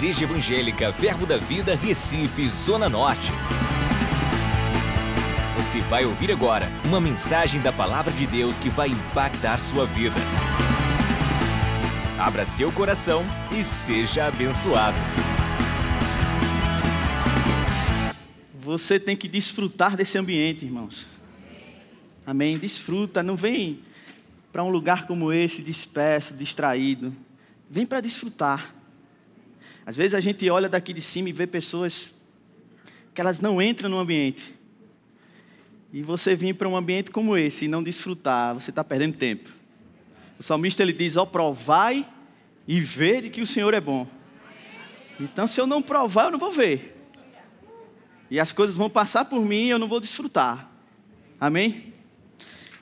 Igreja Evangélica Verbo da Vida, Recife, Zona Norte. Você vai ouvir agora uma mensagem da Palavra de Deus que vai impactar sua vida. Abra seu coração e seja abençoado. Você tem que desfrutar desse ambiente, irmãos. Amém? Desfruta, não vem para um lugar como esse disperso, distraído. Vem para desfrutar. Às vezes a gente olha daqui de cima e vê pessoas que elas não entram no ambiente. E você vir para um ambiente como esse e não desfrutar, você está perdendo tempo. O salmista ele diz: Ó, oh, provai e ver que o Senhor é bom. Então, se eu não provar, eu não vou ver. E as coisas vão passar por mim e eu não vou desfrutar. Amém?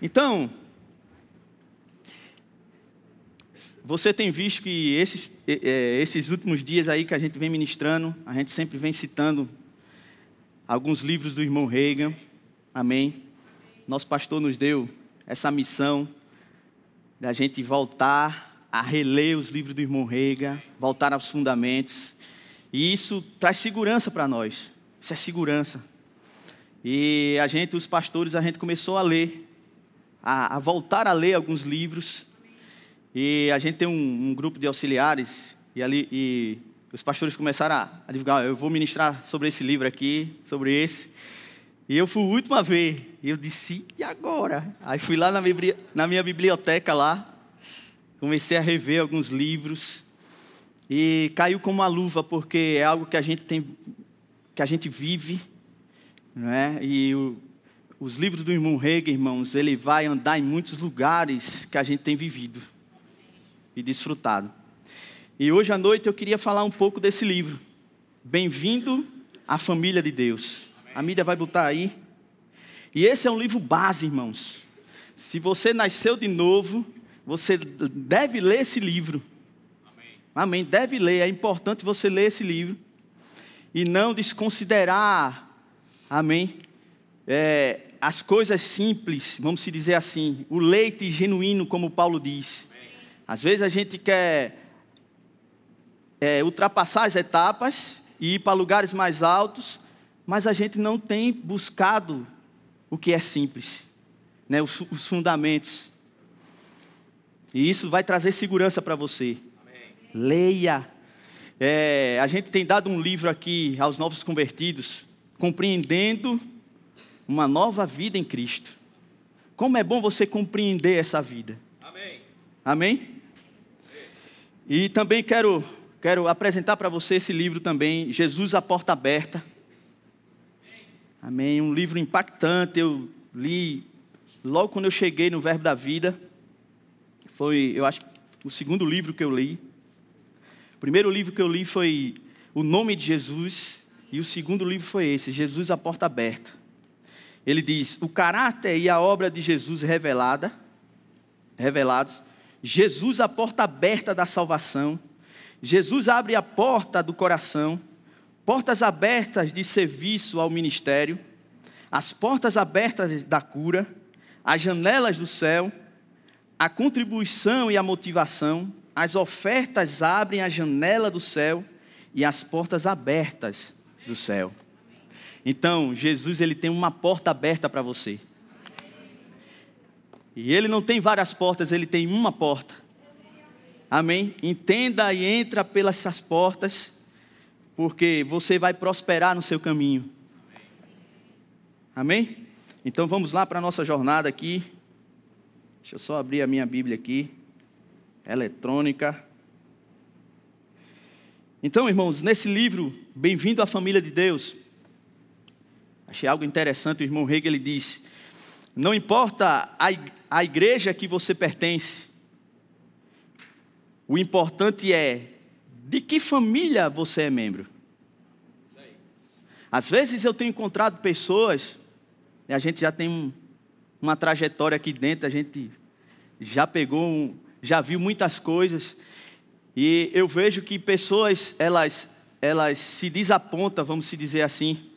Então, você tem visto que esses, é, esses últimos dias aí que a gente vem ministrando, a gente sempre vem citando alguns livros do irmão Reagan. Amém? Nosso pastor nos deu essa missão da gente voltar a reler os livros do irmão Reagan, voltar aos fundamentos. E isso traz segurança para nós. Isso é segurança. E a gente, os pastores, a gente começou a ler, a, a voltar a ler alguns livros e a gente tem um, um grupo de auxiliares, e, ali, e os pastores começaram a, divulgar: eu vou ministrar sobre esse livro aqui, sobre esse. E eu fui a ver. E eu disse: e agora? Aí fui lá na, na minha biblioteca lá, comecei a rever alguns livros. E caiu como uma luva, porque é algo que a gente tem, que a gente vive, não é? E o, os livros do irmão Hegel, irmãos, ele vai andar em muitos lugares que a gente tem vivido e desfrutado. E hoje à noite eu queria falar um pouco desse livro. Bem-vindo à família de Deus. A mídia vai botar aí. E esse é um livro base, irmãos. Se você nasceu de novo, você deve ler esse livro. Amém. Amém. Deve ler. É importante você ler esse livro. E não desconsiderar, amém, é, as coisas simples, vamos se dizer assim, o leite genuíno, como Paulo diz. Às vezes a gente quer é, ultrapassar as etapas e ir para lugares mais altos, mas a gente não tem buscado o que é simples, né? os, os fundamentos. E isso vai trazer segurança para você. Amém. Leia. É, a gente tem dado um livro aqui aos novos convertidos, compreendendo uma nova vida em Cristo. Como é bom você compreender essa vida. Amém. Amém? E também quero, quero apresentar para você esse livro também, Jesus a Porta Aberta. Amém. Um livro impactante. Eu li logo quando eu cheguei no Verbo da Vida. Foi, eu acho, o segundo livro que eu li. O primeiro livro que eu li foi O Nome de Jesus. E o segundo livro foi esse, Jesus a Porta Aberta. Ele diz: o caráter e a obra de Jesus revelada, revelados, Jesus a porta aberta da salvação. Jesus abre a porta do coração, portas abertas de serviço ao ministério, as portas abertas da cura, as janelas do céu, a contribuição e a motivação, as ofertas abrem a janela do céu e as portas abertas do céu. Então, Jesus ele tem uma porta aberta para você. E ele não tem várias portas, ele tem uma porta. Amém? Entenda e entra pelas essas portas, porque você vai prosperar no seu caminho. Amém? Então vamos lá para a nossa jornada aqui. Deixa eu só abrir a minha Bíblia aqui, eletrônica. Então, irmãos, nesse livro, Bem-vindo à Família de Deus, achei algo interessante. O irmão Hegel ele diz: Não importa a, igreja que você pertence. O importante é de que família você é membro. Às vezes eu tenho encontrado pessoas, e a gente já tem um, uma trajetória aqui dentro, a gente já pegou, um, já viu muitas coisas, e eu vejo que pessoas, elas, elas se desapontam, vamos se dizer assim,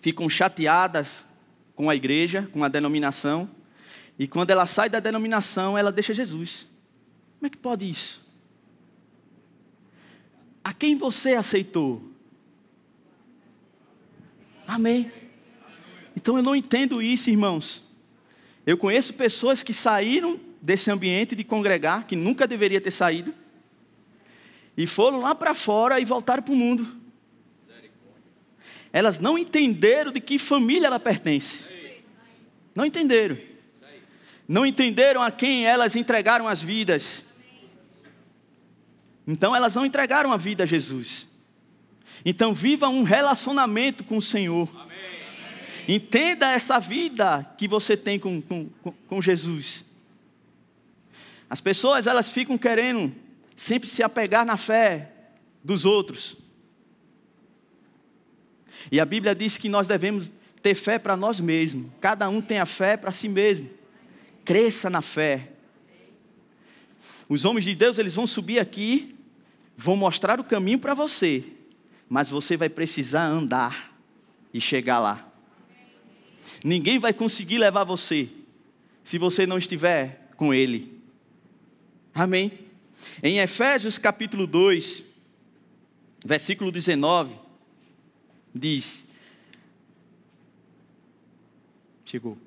ficam chateadas com a igreja, com a denominação, e quando ela sai da denominação, ela deixa Jesus. Como é que pode isso? a quem você aceitou? Amém. Então eu não entendo isso, irmãos. Eu conheço pessoas que saíram desse ambiente de congregar, que nunca deveria ter saído, e foram lá para fora e voltaram para o mundo. Elas não entenderam de que família ela pertence. Não entenderam. Não entenderam a quem elas entregaram as vidas. Então elas não entregaram a vida a Jesus. Então viva um relacionamento com o Senhor. Entenda essa vida que você tem com, com, com Jesus. As pessoas elas ficam querendo sempre se apegar na fé dos outros. E a Bíblia diz que nós devemos ter fé para nós mesmos. Cada um tem a fé para si mesmo. Cresça na fé. Os homens de Deus, eles vão subir aqui, vão mostrar o caminho para você, mas você vai precisar andar e chegar lá. Ninguém vai conseguir levar você se você não estiver com Ele. Amém? Em Efésios capítulo 2, versículo 19, diz: Chegou.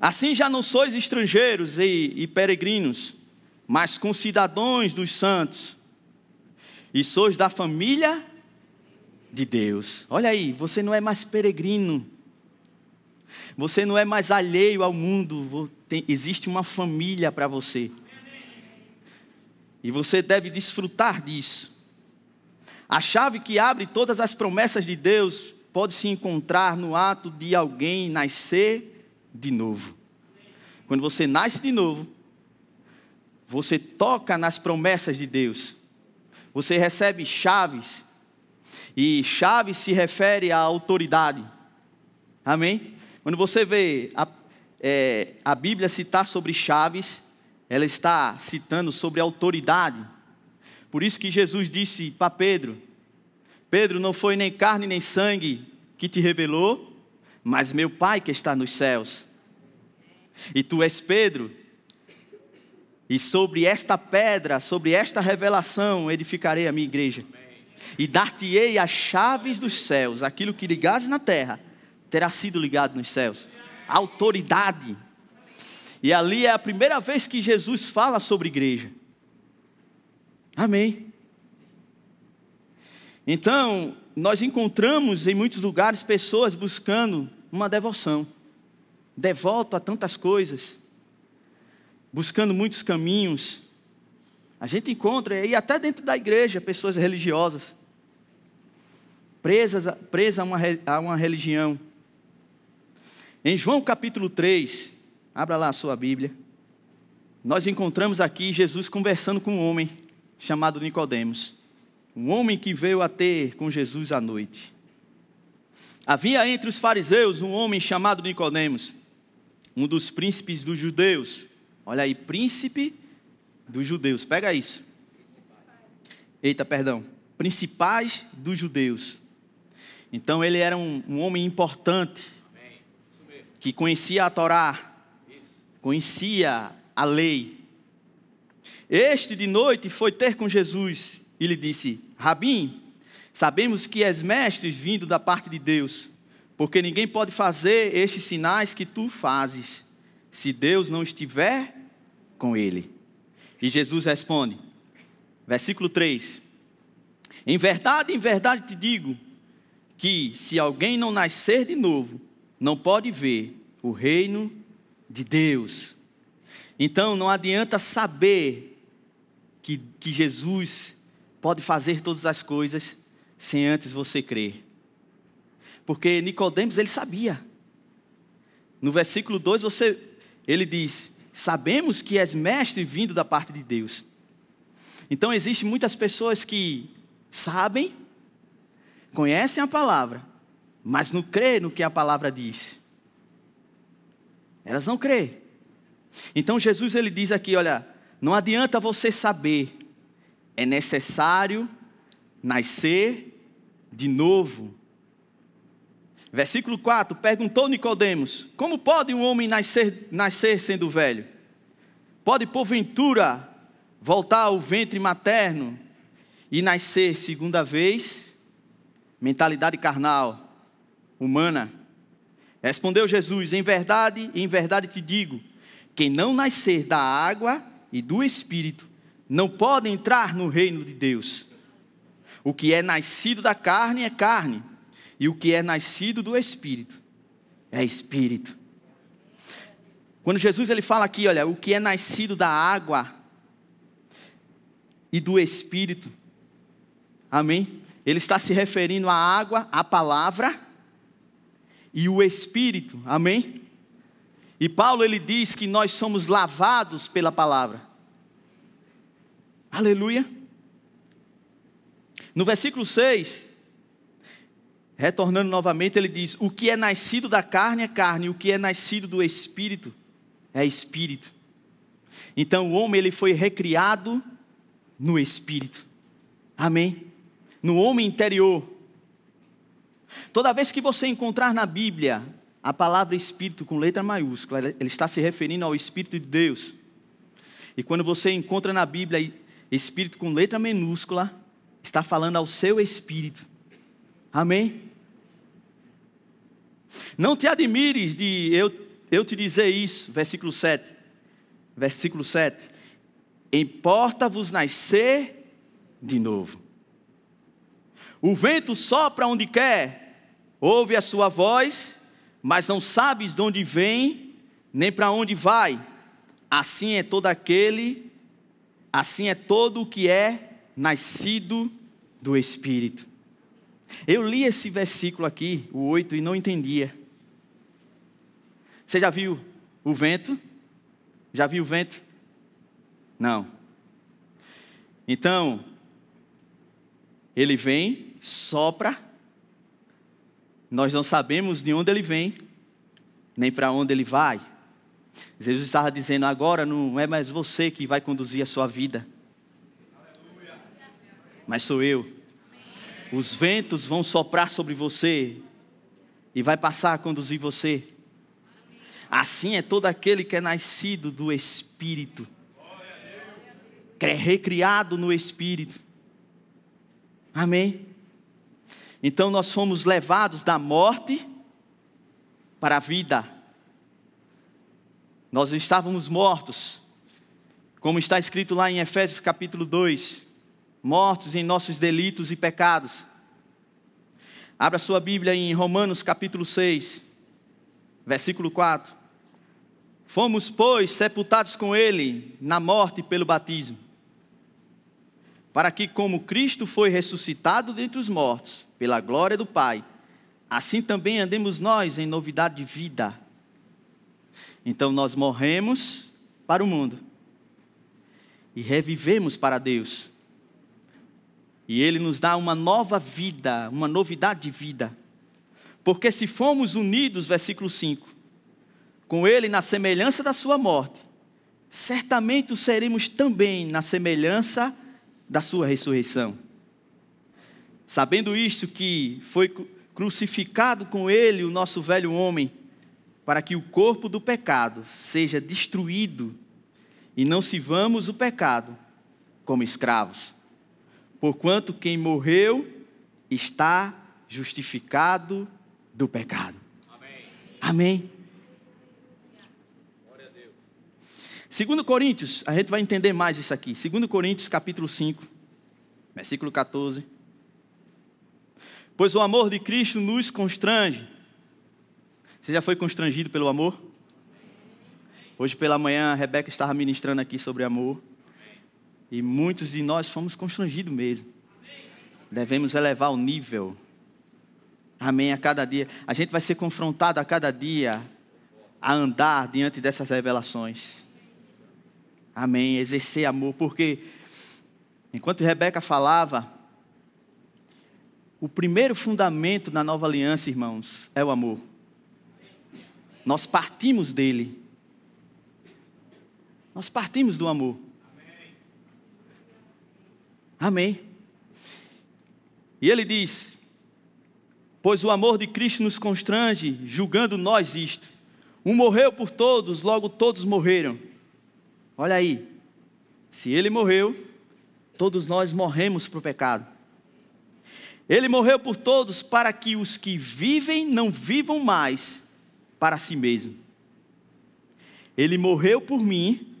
Assim já não sois estrangeiros e, e peregrinos, mas concidadãos dos santos, e sois da família de Deus. Olha aí, você não é mais peregrino, você não é mais alheio ao mundo, tem, existe uma família para você. E você deve desfrutar disso. A chave que abre todas as promessas de Deus pode se encontrar no ato de alguém nascer de novo. Quando você nasce de novo, você toca nas promessas de Deus. Você recebe chaves. E chaves se refere à autoridade. Amém? Quando você vê a, é, a Bíblia citar sobre chaves, ela está citando sobre autoridade. Por isso que Jesus disse para Pedro: Pedro, não foi nem carne nem sangue que te revelou, mas meu Pai que está nos céus. E tu és Pedro, e sobre esta pedra, sobre esta revelação, edificarei a minha igreja. E dar-te-ei as chaves dos céus, aquilo que ligares na terra, terá sido ligado nos céus. Autoridade. E ali é a primeira vez que Jesus fala sobre igreja. Amém. Então, nós encontramos em muitos lugares pessoas buscando uma devoção, devoto a tantas coisas, buscando muitos caminhos. A gente encontra, e até dentro da igreja, pessoas religiosas, presas, presas a, uma, a uma religião. Em João capítulo 3, abra lá a sua Bíblia, nós encontramos aqui Jesus conversando com um homem chamado Nicodemos. Um homem que veio a ter com Jesus à noite. Havia entre os fariseus um homem chamado Nicodemos, um dos príncipes dos judeus. Olha aí, príncipe dos judeus. Pega isso. Eita, perdão. Principais dos judeus. Então ele era um, um homem importante, que conhecia a Torá, conhecia a lei. Este de noite foi ter com Jesus e lhe disse: Rabim, sabemos que és mestre vindo da parte de Deus, porque ninguém pode fazer estes sinais que tu fazes, se Deus não estiver com ele. E Jesus responde, versículo 3: Em verdade, em verdade te digo, que se alguém não nascer de novo, não pode ver o reino de Deus. Então não adianta saber que, que Jesus pode fazer todas as coisas sem antes você crer. Porque Nicodemos ele sabia. No versículo 2 você ele diz: "Sabemos que és mestre vindo da parte de Deus". Então existem muitas pessoas que sabem, conhecem a palavra, mas não crê no que a palavra diz. Elas não crêem. Então Jesus ele diz aqui, olha, não adianta você saber é necessário nascer de novo. Versículo 4: Perguntou Nicodemos: Como pode um homem nascer, nascer sendo velho? Pode porventura voltar ao ventre materno e nascer segunda vez, mentalidade carnal, humana. Respondeu Jesus: Em verdade, em verdade te digo, quem não nascer da água e do espírito não pode entrar no reino de Deus. O que é nascido da carne é carne, e o que é nascido do espírito é espírito. Quando Jesus ele fala aqui, olha, o que é nascido da água e do espírito. Amém? Ele está se referindo à água, à palavra e o espírito. Amém? E Paulo ele diz que nós somos lavados pela palavra. Aleluia. No versículo 6, retornando novamente, ele diz: O que é nascido da carne é carne, o que é nascido do espírito é espírito. Então o homem ele foi recriado no espírito. Amém? No homem interior. Toda vez que você encontrar na Bíblia a palavra espírito com letra maiúscula, ele está se referindo ao espírito de Deus. E quando você encontra na Bíblia espírito com letra minúscula, está falando ao seu espírito. Amém? Não te admires de eu, eu te dizer isso, versículo 7. Versículo 7. Importa-vos nascer de novo. O vento sopra onde quer, ouve a sua voz, mas não sabes de onde vem, nem para onde vai. Assim é todo aquele, assim é todo o que é nascido do Espírito. Eu li esse versículo aqui, o 8, e não entendia. Você já viu o vento? Já viu o vento? Não. Então, ele vem, sopra, nós não sabemos de onde ele vem, nem para onde ele vai. Jesus estava dizendo: agora não é mais você que vai conduzir a sua vida, mas sou eu. Os ventos vão soprar sobre você e vai passar a conduzir você. Assim é todo aquele que é nascido do Espírito, que é recriado no Espírito. Amém? Então nós fomos levados da morte para a vida. Nós estávamos mortos, como está escrito lá em Efésios capítulo 2, mortos em nossos delitos e pecados. Abra sua Bíblia em Romanos capítulo 6, versículo 4. Fomos, pois, sepultados com ele na morte pelo batismo, para que, como Cristo foi ressuscitado dentre os mortos, pela glória do Pai, assim também andemos nós em novidade de vida. Então nós morremos para o mundo e revivemos para Deus. E Ele nos dá uma nova vida, uma novidade de vida. Porque se fomos unidos, versículo 5, com Ele na semelhança da Sua morte, certamente o seremos também na semelhança da Sua ressurreição. Sabendo isto, que foi crucificado com Ele o nosso velho homem, para que o corpo do pecado seja destruído e não sirvamos o pecado como escravos porquanto quem morreu está justificado do pecado. Amém. Segundo Coríntios, a gente vai entender mais isso aqui. Segundo Coríntios, capítulo 5, versículo 14. Pois o amor de Cristo nos constrange. Você já foi constrangido pelo amor? Hoje pela manhã a Rebeca estava ministrando aqui sobre amor. E muitos de nós fomos constrangidos mesmo. Devemos elevar o nível. Amém. A cada dia. A gente vai ser confrontado a cada dia a andar diante dessas revelações. Amém. Exercer amor. Porque, enquanto Rebeca falava, o primeiro fundamento da nova aliança, irmãos, é o amor. Nós partimos dele. Nós partimos do amor. Amém. E ele diz: Pois o amor de Cristo nos constrange, julgando nós isto. Um morreu por todos, logo todos morreram. Olha aí, se ele morreu, Todos nós morremos para o pecado. Ele morreu por todos para que os que vivem não vivam mais para si mesmo. Ele morreu por mim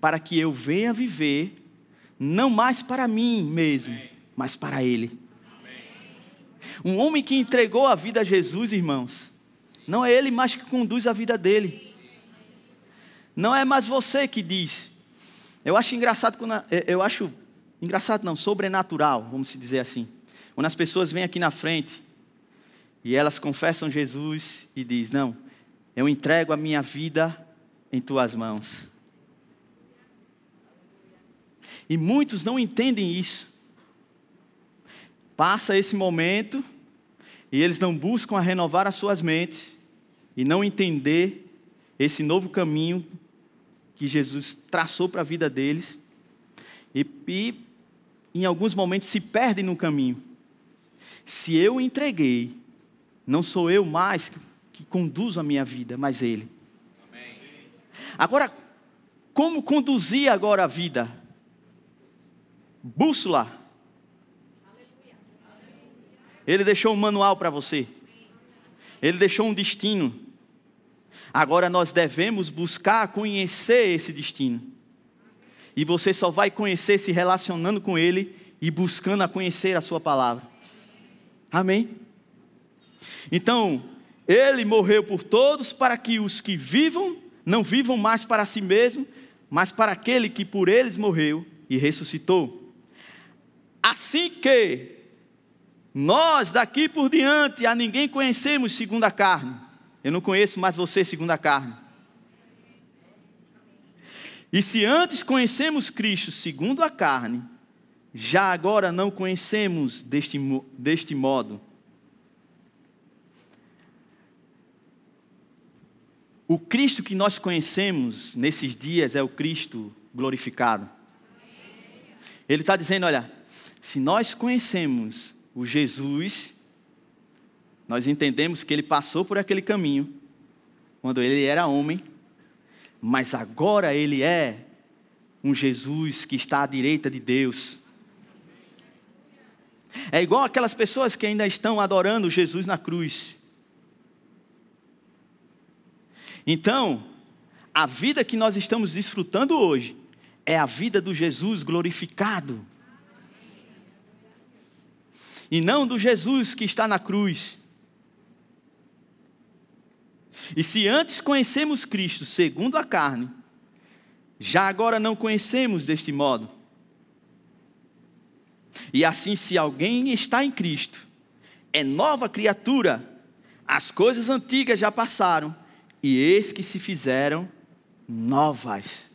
para que eu venha viver não mais para mim mesmo, mas para Ele. Um homem que entregou a vida a Jesus, irmãos, não é ele mais que conduz a vida dele. Não é mais você que diz. Eu acho engraçado quando eu acho engraçado não, sobrenatural, vamos dizer assim. Quando as pessoas vêm aqui na frente e elas confessam Jesus e diz: "Não, eu entrego a minha vida em tuas mãos". E muitos não entendem isso. Passa esse momento e eles não buscam a renovar as suas mentes e não entender esse novo caminho que Jesus traçou para a vida deles. E, e em alguns momentos se perdem no caminho. Se eu entreguei, não sou eu mais que, que conduzo a minha vida, mas Ele. Amém. Agora, como conduzir agora a vida? Bússola. Ele deixou um manual para você. Ele deixou um destino. Agora nós devemos buscar conhecer esse destino. E você só vai conhecer se relacionando com Ele e buscando a conhecer a Sua palavra. Amém? Então, Ele morreu por todos para que os que vivam não vivam mais para si mesmo, mas para aquele que por eles morreu e ressuscitou. Assim que nós daqui por diante a ninguém conhecemos segundo a carne. Eu não conheço mais você segundo a carne. E se antes conhecemos Cristo segundo a carne, já agora não conhecemos deste, deste modo. O Cristo que nós conhecemos nesses dias é o Cristo glorificado. Ele está dizendo: olha, se nós conhecemos o Jesus, nós entendemos que ele passou por aquele caminho quando ele era homem, mas agora ele é um Jesus que está à direita de Deus. É igual aquelas pessoas que ainda estão adorando Jesus na cruz. Então, a vida que nós estamos desfrutando hoje é a vida do Jesus glorificado e não do Jesus que está na cruz. E se antes conhecemos Cristo segundo a carne, já agora não conhecemos deste modo. E assim, se alguém está em Cristo, é nova criatura, as coisas antigas já passaram, e eis que se fizeram novas.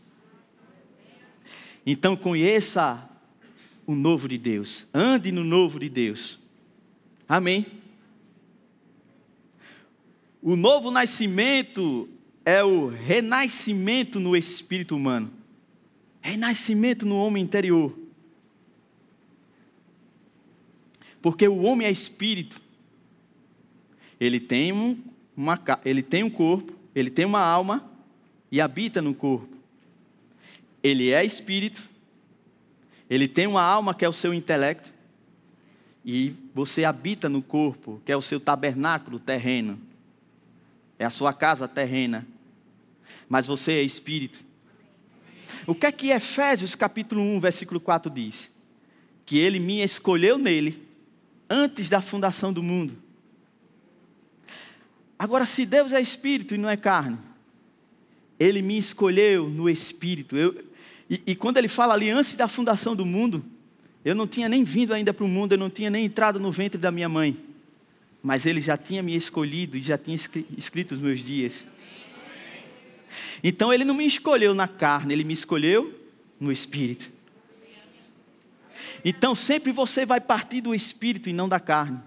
Então conheça o novo de Deus. Ande no novo de Deus. Amém. O novo nascimento é o renascimento no espírito humano. Renascimento no homem interior. Porque o homem é espírito. Ele tem um, uma, ele tem um corpo, ele tem uma alma e habita no corpo. Ele é espírito, ele tem uma alma que é o seu intelecto, e você habita no corpo, que é o seu tabernáculo terreno, é a sua casa terrena, mas você é espírito. O que é que Efésios capítulo 1, versículo 4 diz? Que ele me escolheu nele antes da fundação do mundo. Agora, se Deus é espírito e não é carne, ele me escolheu no espírito. Eu, e, e quando ele fala ali, antes da fundação do mundo, eu não tinha nem vindo ainda para o mundo, eu não tinha nem entrado no ventre da minha mãe. Mas ele já tinha me escolhido e já tinha escrito os meus dias. Então ele não me escolheu na carne, ele me escolheu no espírito. Então sempre você vai partir do espírito e não da carne.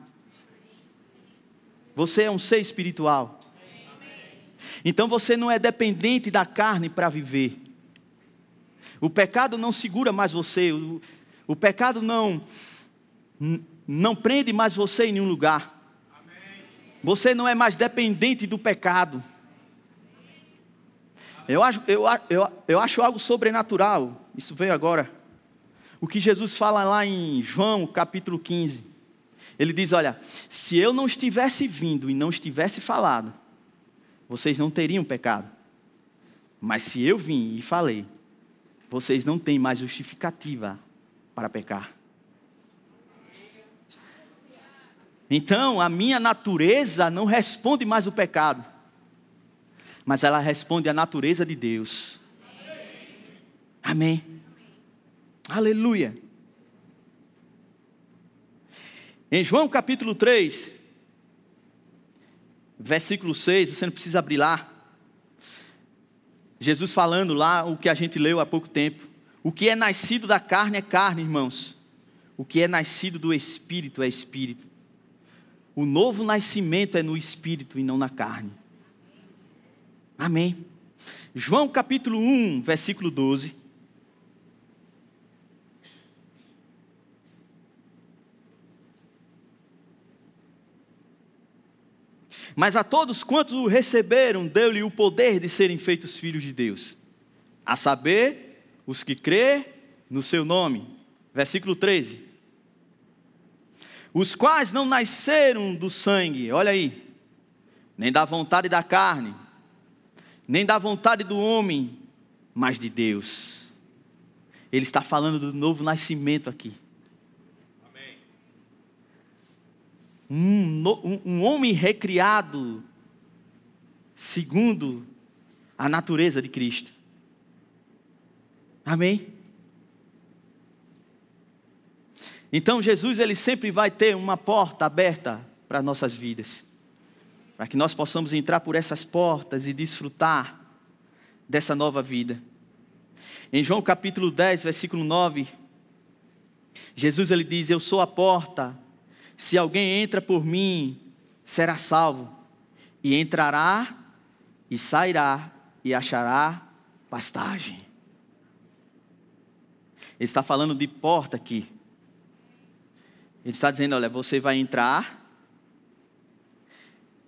Você é um ser espiritual. Então você não é dependente da carne para viver. O pecado não segura mais você, o, o pecado não, não prende mais você em nenhum lugar. Você não é mais dependente do pecado. Eu acho, eu, eu, eu acho algo sobrenatural. Isso veio agora. O que Jesus fala lá em João capítulo 15. Ele diz: Olha, se eu não estivesse vindo e não estivesse falado, vocês não teriam pecado. Mas se eu vim e falei, vocês não têm mais justificativa para pecar. Então, a minha natureza não responde mais o pecado, mas ela responde à natureza de Deus. Amém. Aleluia. Em João capítulo 3, versículo 6, você não precisa abrir lá. Jesus falando lá o que a gente leu há pouco tempo. O que é nascido da carne é carne, irmãos. O que é nascido do espírito é espírito. O novo nascimento é no espírito e não na carne. Amém. João capítulo 1, versículo 12. Mas a todos quantos o receberam, deu-lhe o poder de serem feitos filhos de Deus. A saber, os que crê no seu nome. Versículo 13 os quais não nasceram do sangue, olha aí, nem da vontade da carne, nem da vontade do homem, mas de Deus. Ele está falando do novo nascimento aqui. Um, um, homem recriado segundo a natureza de Cristo. Amém? Então Jesus ele sempre vai ter uma porta aberta para nossas vidas. Para que nós possamos entrar por essas portas e desfrutar dessa nova vida. Em João capítulo 10, versículo 9, Jesus ele diz: "Eu sou a porta. Se alguém entra por mim, será salvo, e entrará e sairá e achará pastagem." Ele está falando de porta aqui. Ele está dizendo: olha, você vai entrar,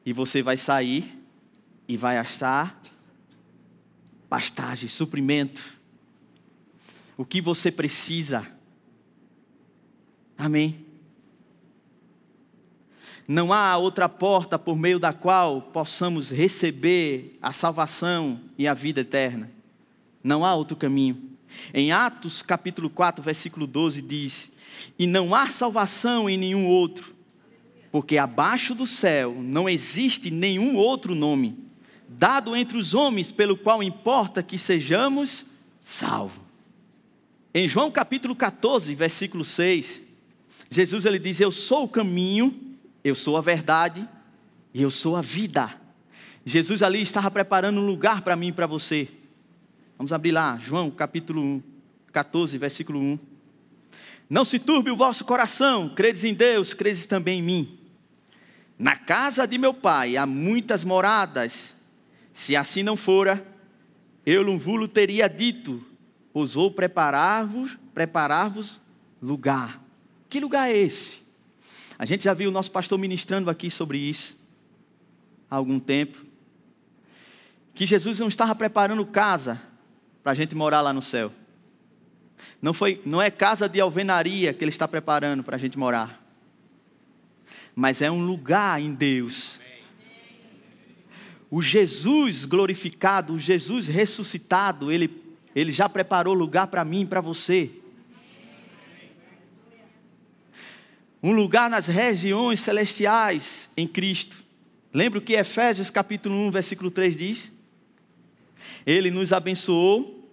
e você vai sair, e vai achar pastagem, suprimento, o que você precisa. Amém. Não há outra porta por meio da qual possamos receber a salvação e a vida eterna. Não há outro caminho. Em Atos capítulo 4, versículo 12 diz: e não há salvação em nenhum outro, porque abaixo do céu não existe nenhum outro nome dado entre os homens pelo qual importa que sejamos salvos. Em João capítulo 14, versículo 6, Jesus ele diz: Eu sou o caminho, eu sou a verdade e eu sou a vida. Jesus ali estava preparando um lugar para mim e para você. Vamos abrir lá, João capítulo 1, 14, versículo 1. Não se turbe o vosso coração, credes em Deus, credes também em mim. Na casa de meu pai há muitas moradas. Se assim não fora, eu não teria dito, pois vou preparar-vos, preparar-vos lugar. Que lugar é esse? A gente já viu o nosso pastor ministrando aqui sobre isso há algum tempo. Que Jesus não estava preparando casa para a gente morar lá no céu. Não, foi, não é casa de alvenaria que Ele está preparando para a gente morar, mas é um lugar em Deus. O Jesus glorificado, o Jesus ressuscitado, Ele, ele já preparou lugar para mim e para você. Um lugar nas regiões celestiais em Cristo. Lembra o que Efésios capítulo 1, versículo 3 diz? Ele nos abençoou.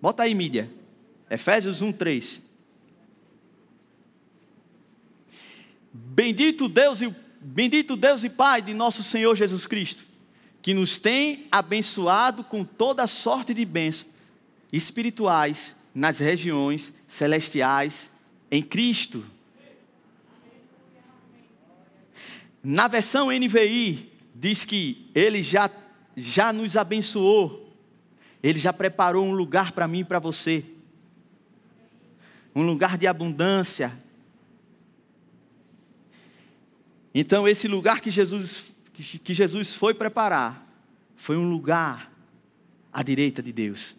Bota aí, mídia Efésios 1, 3. Bendito Deus e bendito Deus e Pai de nosso Senhor Jesus Cristo, que nos tem abençoado com toda sorte de bênçãos espirituais nas regiões celestiais em Cristo. Na versão NVI diz que ele já já nos abençoou. Ele já preparou um lugar para mim e para você um lugar de abundância. Então, esse lugar que Jesus, que Jesus foi preparar, foi um lugar à direita de Deus.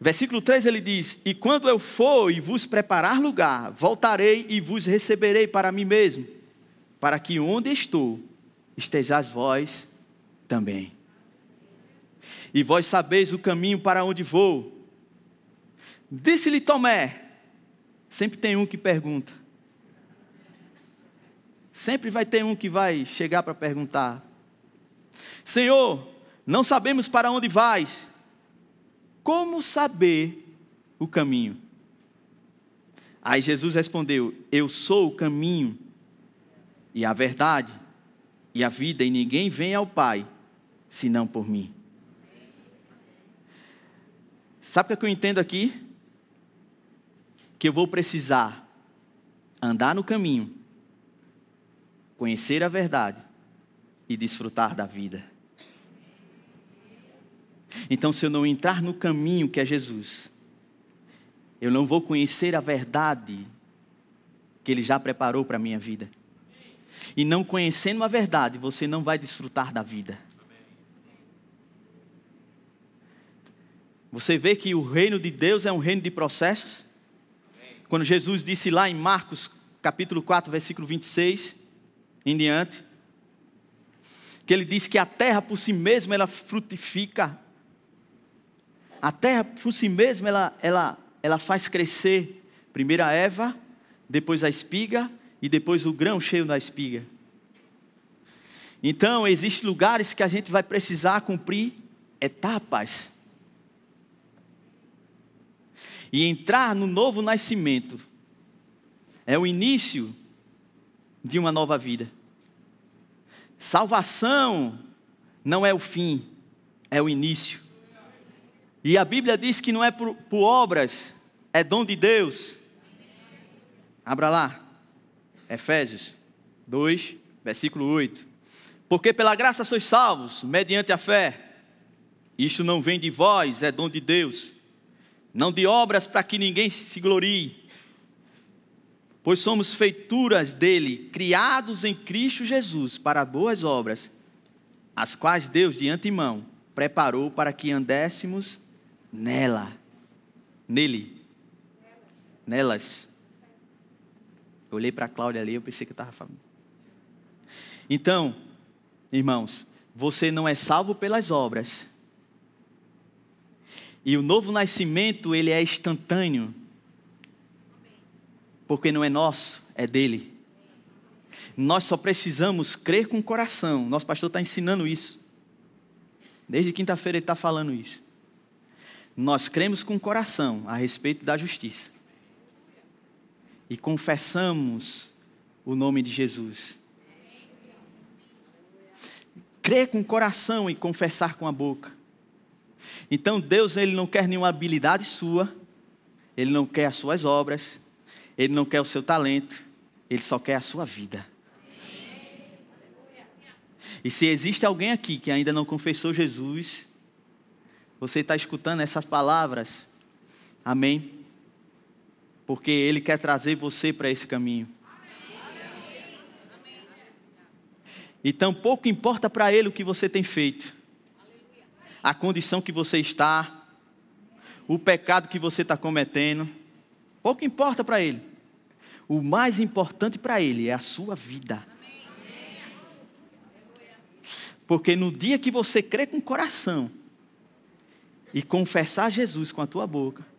Versículo 3 ele diz: E quando eu for e vos preparar lugar, voltarei e vos receberei para mim mesmo, para que onde estou estejais vós também. E vós sabeis o caminho para onde vou. Disse-lhe Tomé: Sempre tem um que pergunta. Sempre vai ter um que vai chegar para perguntar: Senhor, não sabemos para onde vais como saber o caminho? Aí Jesus respondeu: Eu sou o caminho e a verdade e a vida, e ninguém vem ao Pai senão por mim. Sabe o que eu entendo aqui? Que eu vou precisar andar no caminho, conhecer a verdade e desfrutar da vida. Então, se eu não entrar no caminho que é Jesus, eu não vou conhecer a verdade que Ele já preparou para a minha vida. E não conhecendo a verdade, você não vai desfrutar da vida. Você vê que o reino de Deus é um reino de processos? Quando Jesus disse lá em Marcos, capítulo 4, versículo 26 em diante, que ele diz que a terra por si mesma ela frutifica a terra por si mesma, ela, ela, ela faz crescer primeiro a erva, depois a espiga e depois o grão cheio da espiga. Então, existem lugares que a gente vai precisar cumprir etapas. E entrar no novo nascimento é o início de uma nova vida. Salvação não é o fim, é o início. E a Bíblia diz que não é por, por obras, é dom de Deus. Abra lá, Efésios 2, versículo 8. Porque pela graça sois salvos, mediante a fé. Isto não vem de vós, é dom de Deus. Não de obras para que ninguém se glorie. Pois somos feituras dele, criados em Cristo Jesus para boas obras, as quais Deus de antemão preparou para que andéssemos nela, nele, nelas. Eu olhei para a Cláudia ali, eu pensei que estava falando. Então, irmãos, você não é salvo pelas obras. E o novo nascimento, ele é instantâneo. Porque não é nosso, é dele. Nós só precisamos crer com o coração. Nosso pastor está ensinando isso. Desde quinta-feira ele está falando isso nós cremos com o coração a respeito da justiça e confessamos o nome de Jesus. Crer com o coração e confessar com a boca. Então Deus ele não quer nenhuma habilidade sua, ele não quer as suas obras, ele não quer o seu talento, ele só quer a sua vida. E se existe alguém aqui que ainda não confessou Jesus, você está escutando essas palavras? Amém? Porque Ele quer trazer você para esse caminho. Então, pouco importa para Ele o que você tem feito, a condição que você está, o pecado que você está cometendo, pouco importa para Ele. O mais importante para Ele é a sua vida. Porque no dia que você crê com o coração, e confessar Jesus com a tua boca,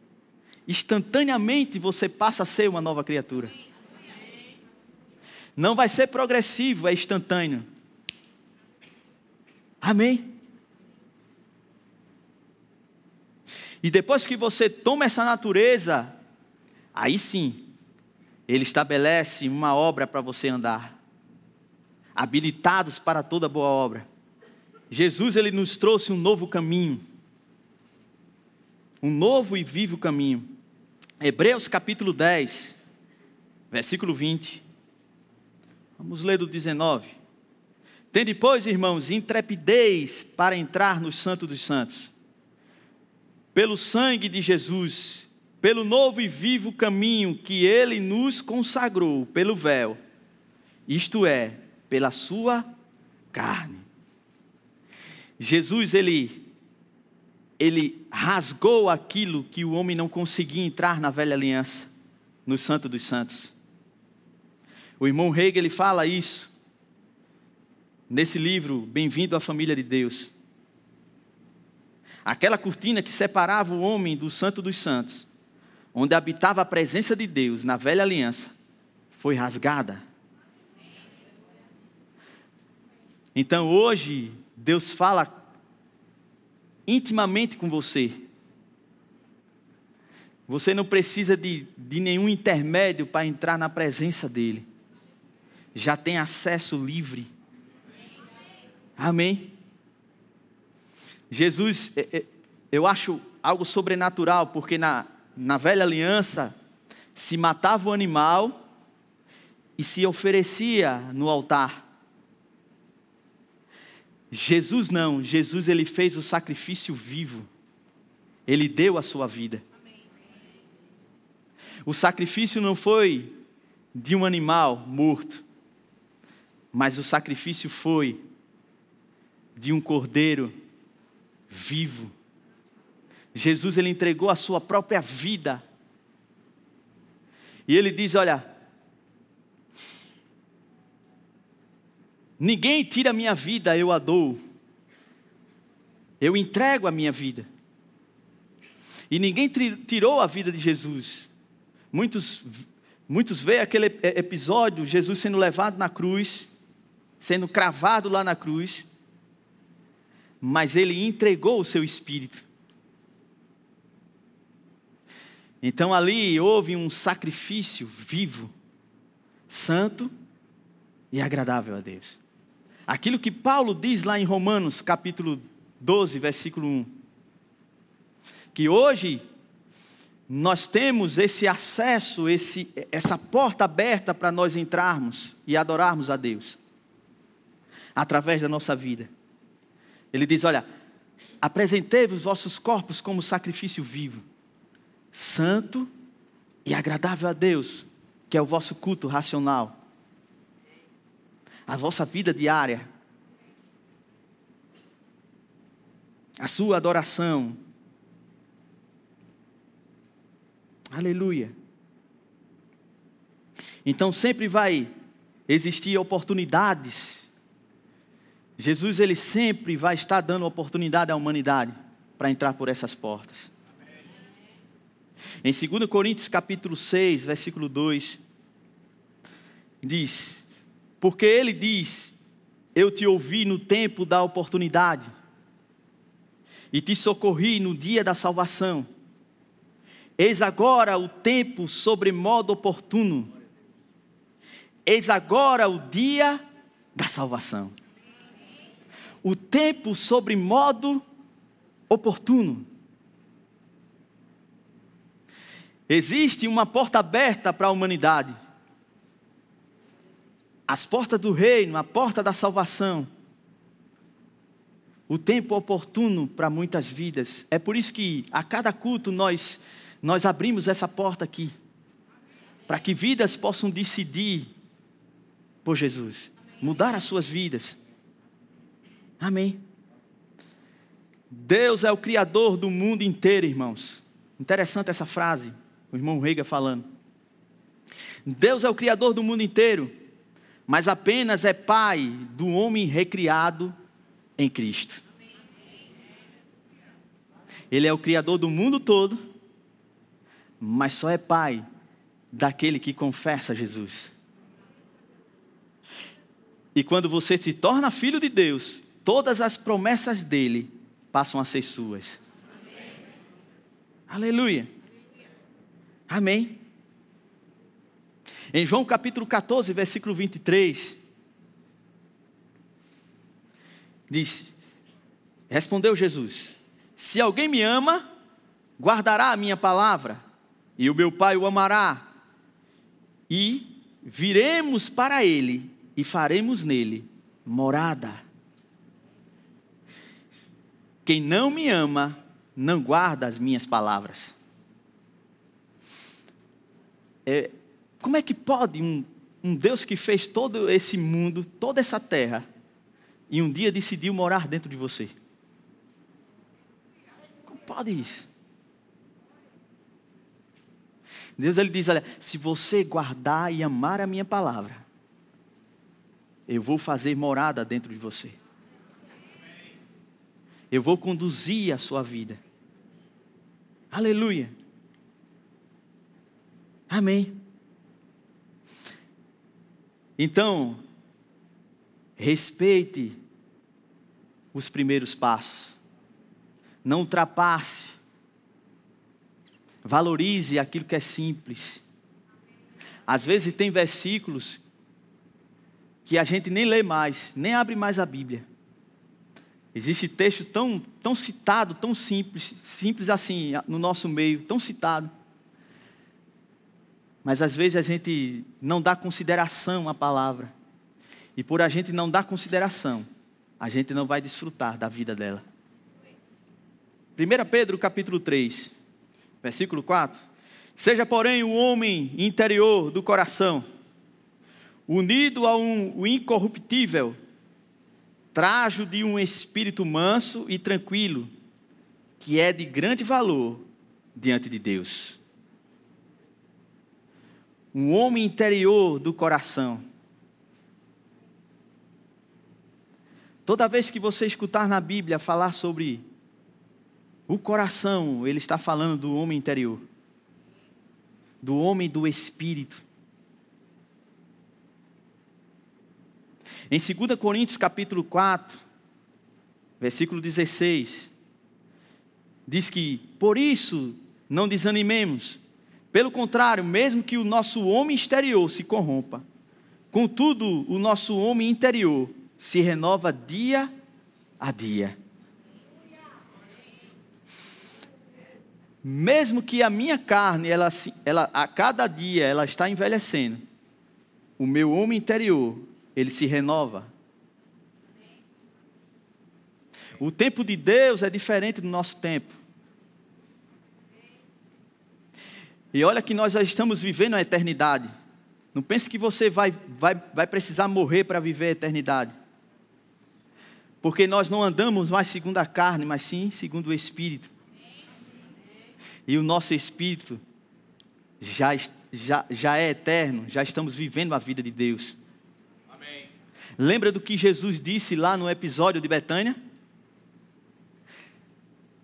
instantaneamente você passa a ser uma nova criatura. Não vai ser progressivo, é instantâneo. Amém? E depois que você toma essa natureza, aí sim, Ele estabelece uma obra para você andar, habilitados para toda boa obra. Jesus, Ele nos trouxe um novo caminho um novo e vivo caminho. Hebreus capítulo 10, versículo 20. Vamos ler do 19. Tem depois, irmãos, intrepidez para entrar no Santo dos Santos. Pelo sangue de Jesus, pelo novo e vivo caminho que ele nos consagrou, pelo véu, isto é, pela sua carne. Jesus, ele ele rasgou aquilo que o homem não conseguia entrar na velha aliança, no Santo dos Santos. O irmão Hegel ele fala isso nesse livro Bem-vindo à família de Deus. Aquela cortina que separava o homem do Santo dos Santos, onde habitava a presença de Deus na velha aliança, foi rasgada. Então hoje, Deus fala intimamente com você. Você não precisa de, de nenhum intermédio para entrar na presença dEle. Já tem acesso livre. Amém? Jesus, é, é, eu acho algo sobrenatural, porque na, na velha aliança se matava o animal e se oferecia no altar. Jesus não, Jesus ele fez o sacrifício vivo. Ele deu a sua vida. O sacrifício não foi de um animal morto, mas o sacrifício foi de um cordeiro vivo. Jesus ele entregou a sua própria vida. E ele diz, olha, Ninguém tira a minha vida, eu a dou. Eu entrego a minha vida. E ninguém tirou a vida de Jesus. Muitos, muitos veem aquele episódio, Jesus sendo levado na cruz, sendo cravado lá na cruz, mas ele entregou o seu espírito. Então ali houve um sacrifício vivo, santo e agradável a Deus. Aquilo que Paulo diz lá em Romanos, capítulo 12, versículo 1. Que hoje nós temos esse acesso, esse, essa porta aberta para nós entrarmos e adorarmos a Deus, através da nossa vida. Ele diz: Olha, apresentei os vossos corpos como sacrifício vivo, santo e agradável a Deus, que é o vosso culto racional a vossa vida diária, a sua adoração. Aleluia. Então sempre vai existir oportunidades. Jesus ele sempre vai estar dando oportunidade à humanidade para entrar por essas portas. Em 2 Coríntios capítulo 6, versículo 2, diz: porque ele diz: Eu te ouvi no tempo da oportunidade, e te socorri no dia da salvação. Eis agora o tempo sobremodo oportuno. Eis agora o dia da salvação. O tempo sobremodo oportuno. Existe uma porta aberta para a humanidade as portas do reino, a porta da salvação. O tempo oportuno para muitas vidas. É por isso que a cada culto nós nós abrimos essa porta aqui. Para que vidas possam decidir por Jesus, mudar as suas vidas. Amém. Deus é o criador do mundo inteiro, irmãos. Interessante essa frase, o irmão Reiga falando. Deus é o criador do mundo inteiro mas apenas é pai do homem recriado em Cristo. Ele é o criador do mundo todo, mas só é pai daquele que confessa Jesus. E quando você se torna filho de Deus, todas as promessas dele passam a ser suas. Amém. Aleluia. Amém. Em João capítulo 14, versículo 23, diz: Respondeu Jesus: Se alguém me ama, guardará a minha palavra, e o meu Pai o amará, e viremos para ele e faremos nele morada. Quem não me ama, não guarda as minhas palavras. É, como é que pode um, um Deus que fez todo esse mundo, toda essa terra, e um dia decidiu morar dentro de você? Pode isso. Deus ele diz: olha, se você guardar e amar a minha palavra, eu vou fazer morada dentro de você. Eu vou conduzir a sua vida. Aleluia. Amém. Então, respeite os primeiros passos. Não ultrapasse. Valorize aquilo que é simples. Às vezes tem versículos que a gente nem lê mais, nem abre mais a Bíblia. Existe texto tão, tão citado, tão simples, simples assim, no nosso meio, tão citado. Mas às vezes a gente não dá consideração à palavra. E por a gente não dar consideração, a gente não vai desfrutar da vida dela. 1 Pedro capítulo 3, versículo 4. Seja, porém, o homem interior do coração, unido a um incorruptível, trajo de um espírito manso e tranquilo, que é de grande valor diante de Deus. Um homem interior do coração. Toda vez que você escutar na Bíblia falar sobre o coração, ele está falando do homem interior, do homem do espírito. Em 2 Coríntios capítulo 4, versículo 16, diz que, por isso, não desanimemos. Pelo contrário, mesmo que o nosso homem exterior se corrompa, contudo, o nosso homem interior se renova dia a dia. Mesmo que a minha carne, ela, ela, a cada dia, ela está envelhecendo, o meu homem interior ele se renova. O tempo de Deus é diferente do nosso tempo. E olha que nós já estamos vivendo a eternidade. Não pense que você vai, vai, vai precisar morrer para viver a eternidade. Porque nós não andamos mais segundo a carne, mas sim segundo o Espírito. E o nosso Espírito já, já, já é eterno, já estamos vivendo a vida de Deus. Lembra do que Jesus disse lá no episódio de Betânia?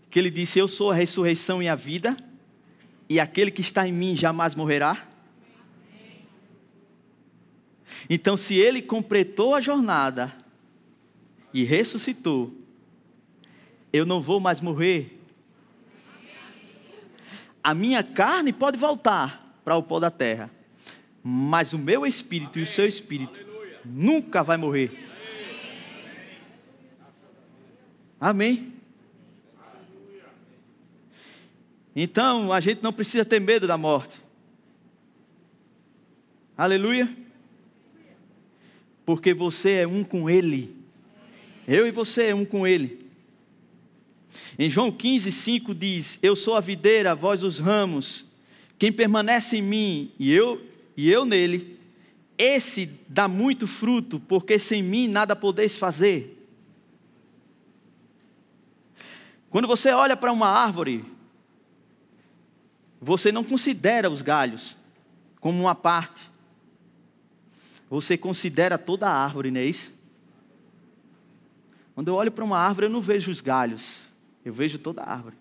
Que ele disse: Eu sou a ressurreição e a vida, e aquele que está em mim jamais morrerá. Então, se ele completou a jornada e ressuscitou, eu não vou mais morrer. A minha carne pode voltar para o pó da terra, mas o meu espírito e o seu espírito nunca vai morrer. Amém. Então, a gente não precisa ter medo da morte. Aleluia. Porque você é um com Ele. Eu e você é um com Ele. Em João 15, 5 diz: Eu sou a videira, vós os ramos. Quem permanece em mim e eu, e eu nele, esse dá muito fruto, porque sem mim nada podeis fazer. Quando você olha para uma árvore, você não considera os galhos como uma parte. Você considera toda a árvore, não é isso? Quando eu olho para uma árvore, eu não vejo os galhos, eu vejo toda a árvore.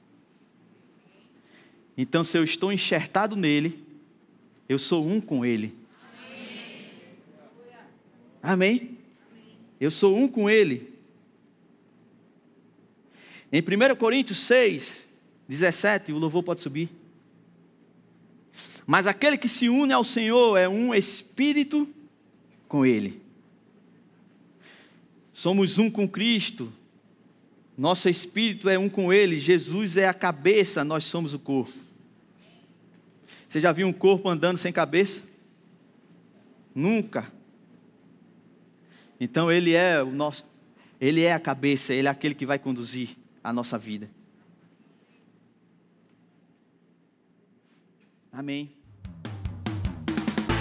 Então, se eu estou enxertado nele, eu sou um com ele. Amém? Eu sou um com Ele. Em 1 Coríntios 6, 17, o louvor pode subir. Mas aquele que se une ao Senhor é um espírito com Ele. Somos um com Cristo. Nosso espírito é um com Ele. Jesus é a cabeça, nós somos o corpo. Você já viu um corpo andando sem cabeça? Nunca. Então ele é o nosso, ele é a cabeça, ele é aquele que vai conduzir a nossa vida. Amém.